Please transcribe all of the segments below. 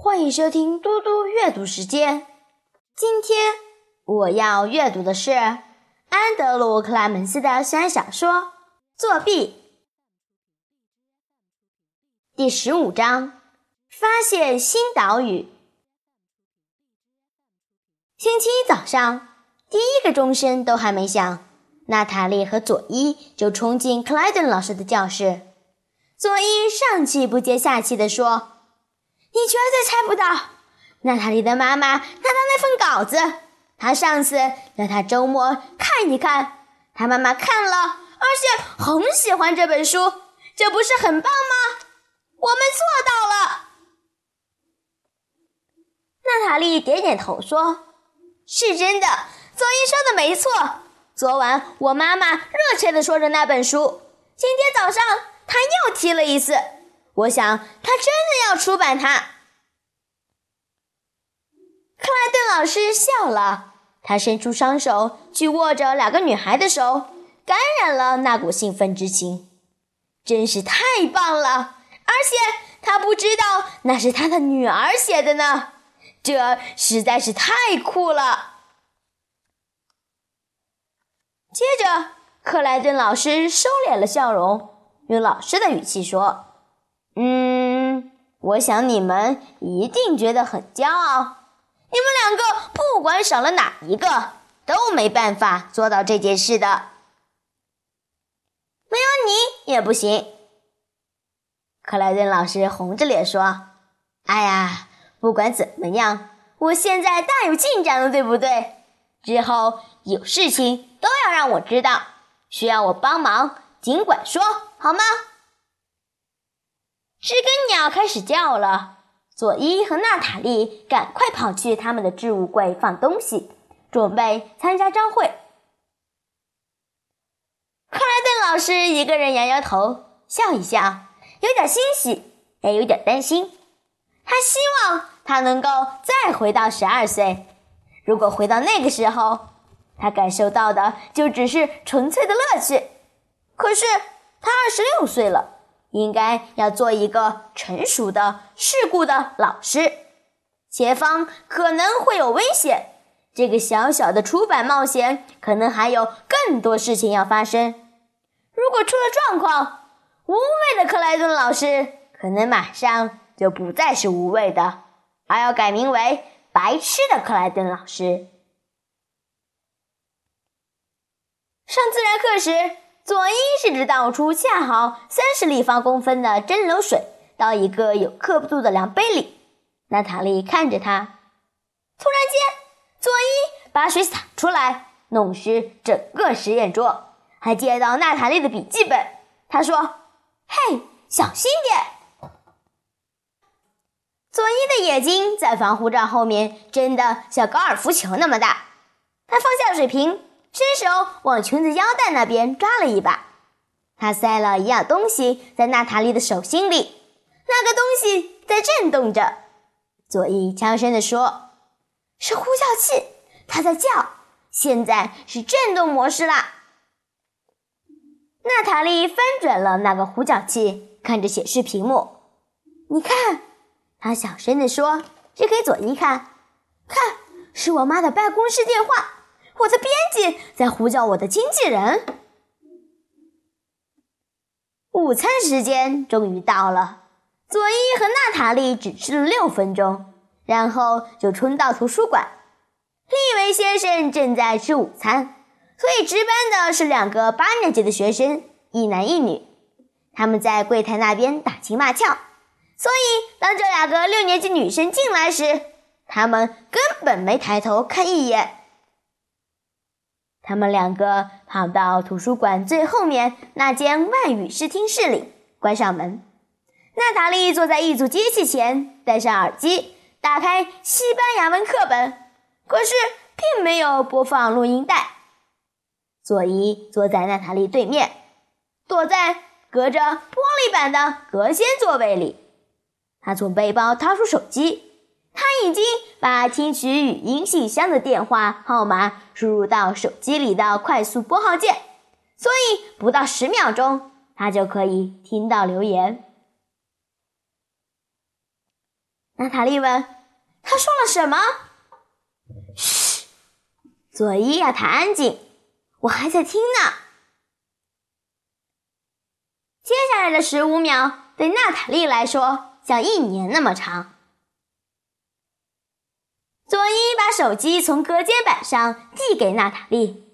欢迎收听嘟嘟阅读时间。今天我要阅读的是安德鲁·克莱门斯的悬疑小说《作弊》第十五章：发现新岛屿。星期一早上，第一个钟声都还没响，娜塔莉和佐伊就冲进克莱顿老师的教室。佐伊上气不接下气地说：“你绝对猜不到，娜塔莉的妈妈拿到那份稿子，她上次让她周末看一看，她妈妈看了，而且很喜欢这本书，这不是很棒吗？我们做到了。”娜塔莉点点头说。是真的，佐伊说的没错。昨晚我妈妈热切地说着那本书，今天早上她又提了一次。我想他真的要出版它。克莱顿老师笑了，他伸出双手去握着两个女孩的手，感染了那股兴奋之情。真是太棒了！而且他不知道那是他的女儿写的呢。这实在是太酷了！接着，克莱顿老师收敛了笑容，用老师的语气说：“嗯，我想你们一定觉得很骄傲。你们两个不管少了哪一个，都没办法做到这件事的。没有你也不行。”克莱顿老师红着脸说：“哎呀。”不管怎么样，我现在大有进展了，对不对？之后有事情都要让我知道，需要我帮忙尽管说，好吗？知更鸟开始叫了，佐伊和娜塔莉赶快跑去他们的置物柜放东西，准备参加朝会。克莱顿老师一个人摇摇头，笑一笑，有点欣喜，也有点担心。他希望他能够再回到十二岁。如果回到那个时候，他感受到的就只是纯粹的乐趣。可是他二十六岁了，应该要做一个成熟的、世故的老师。前方可能会有危险，这个小小的出版冒险可能还有更多事情要发生。如果出了状况，无畏的克莱顿老师可能马上。就不再是无畏的，而要改名为白痴的克莱顿老师。上自然课时，佐伊试着倒出恰好三十立方公分的蒸馏水到一个有刻度的量杯里。娜塔莉看着他，突然间，佐伊把水洒出来，弄湿整个实验桌，还溅到娜塔莉的笔记本。他说：“嘿，小心点。”佐伊的眼睛在防护罩后面睁得像高尔夫球那么大。他放下水瓶，伸手往裙子腰带那边抓了一把。他塞了一样东西在娜塔莉的手心里，那个东西在震动着。佐伊悄声地说：“是呼叫器，它在叫。现在是震动模式啦。”娜塔莉翻转了那个呼叫器，看着显示屏幕：“你看。”她小声地说：“指给佐伊看，看，是我妈的办公室电话。我的编辑在呼叫我的经纪人。”午餐时间终于到了，佐伊和娜塔莉只吃了六分钟，然后就冲到图书馆。另一位先生正在吃午餐，所以值班的是两个八年级的学生，一男一女。他们在柜台那边打情骂俏。所以，当这两个六年级女生进来时，他们根本没抬头看一眼。他们两个跑到图书馆最后面那间外语视听室里，关上门。娜塔莉坐在一组机器前，戴上耳机，打开西班牙文课本，可是并没有播放录音带。佐伊坐在娜塔莉对面，躲在隔着玻璃板的隔间座位里。他从背包掏出手机，他已经把听取语音信箱的电话号码输入到手机里的快速拨号键，所以不到十秒钟，他就可以听到留言。娜塔莉问：“他说了什么？”嘘，佐伊要他安静，我还在听呢。接下来的十五秒对娜塔莉来说像一年那么长。佐伊把手机从隔间板上递给娜塔莉，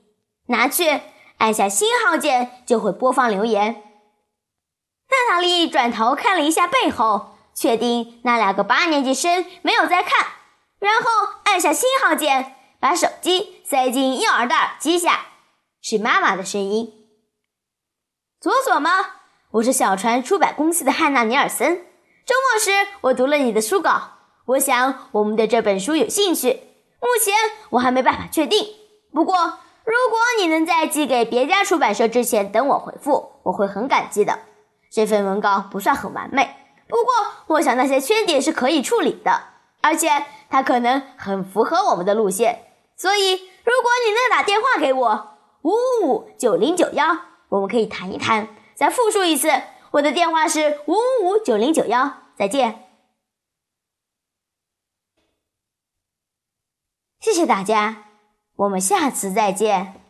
拿去，按下星号键就会播放留言。娜塔莉转头看了一下背后，确定那两个八年级生没有在看，然后按下星号键，把手机塞进婴儿的耳机下，是妈妈的声音：“佐佐吗？我是小船出版公司的汉娜·尼尔森。周末时我读了你的书稿。”我想我们对这本书有兴趣，目前我还没办法确定。不过，如果你能在寄给别家出版社之前等我回复，我会很感激的。这份文稿不算很完美，不过我想那些缺点是可以处理的，而且它可能很符合我们的路线。所以，如果你能打电话给我，五五五九零九幺，我们可以谈一谈。再复述一次，我的电话是五五五九零九幺。再见。谢谢大家，我们下次再见。